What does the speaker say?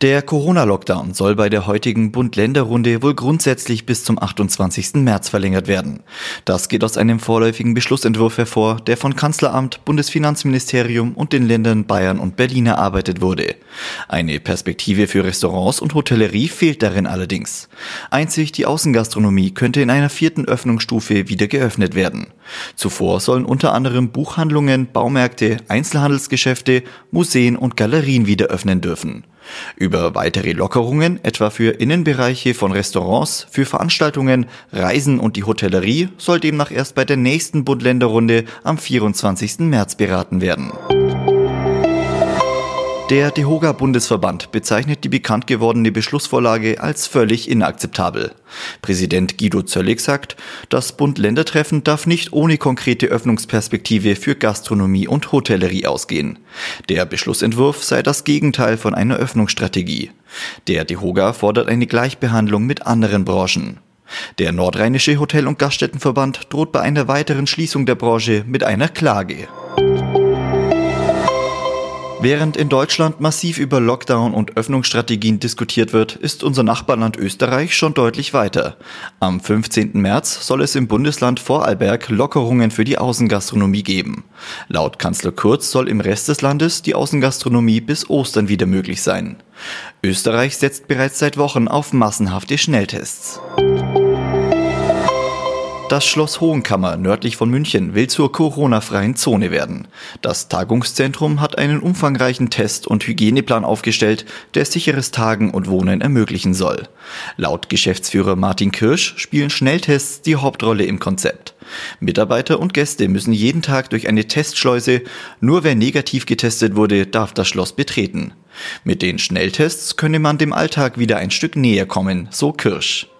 Der Corona-Lockdown soll bei der heutigen Bund-Länder-Runde wohl grundsätzlich bis zum 28. März verlängert werden. Das geht aus einem vorläufigen Beschlussentwurf hervor, der von Kanzleramt, Bundesfinanzministerium und den Ländern Bayern und Berlin erarbeitet wurde. Eine Perspektive für Restaurants und Hotellerie fehlt darin allerdings. Einzig die Außengastronomie könnte in einer vierten Öffnungsstufe wieder geöffnet werden. Zuvor sollen unter anderem Buchhandlungen, Baumärkte, Einzelhandelsgeschäfte, Museen und Galerien wieder öffnen dürfen. Über weitere Lockerungen, etwa für Innenbereiche von Restaurants, für Veranstaltungen, Reisen und die Hotellerie, soll demnach erst bei der nächsten Bund-Länder-Runde am 24. März beraten werden. Der DEHOGA-Bundesverband bezeichnet die bekannt gewordene Beschlussvorlage als völlig inakzeptabel. Präsident Guido Zöllig sagt, das Bund-Länder-Treffen darf nicht ohne konkrete Öffnungsperspektive für Gastronomie und Hotellerie ausgehen. Der Beschlussentwurf sei das Gegenteil von einer Öffnungsstrategie. Der DEHOGA fordert eine Gleichbehandlung mit anderen Branchen. Der Nordrheinische Hotel- und Gaststättenverband droht bei einer weiteren Schließung der Branche mit einer Klage. Während in Deutschland massiv über Lockdown und Öffnungsstrategien diskutiert wird, ist unser Nachbarland Österreich schon deutlich weiter. Am 15. März soll es im Bundesland Vorarlberg Lockerungen für die Außengastronomie geben. Laut Kanzler Kurz soll im Rest des Landes die Außengastronomie bis Ostern wieder möglich sein. Österreich setzt bereits seit Wochen auf massenhafte Schnelltests. Das Schloss Hohenkammer nördlich von München will zur Corona-freien Zone werden. Das Tagungszentrum hat einen umfangreichen Test- und Hygieneplan aufgestellt, der sicheres Tagen und Wohnen ermöglichen soll. Laut Geschäftsführer Martin Kirsch spielen Schnelltests die Hauptrolle im Konzept. Mitarbeiter und Gäste müssen jeden Tag durch eine Testschleuse. Nur wer negativ getestet wurde, darf das Schloss betreten. Mit den Schnelltests könne man dem Alltag wieder ein Stück näher kommen, so Kirsch.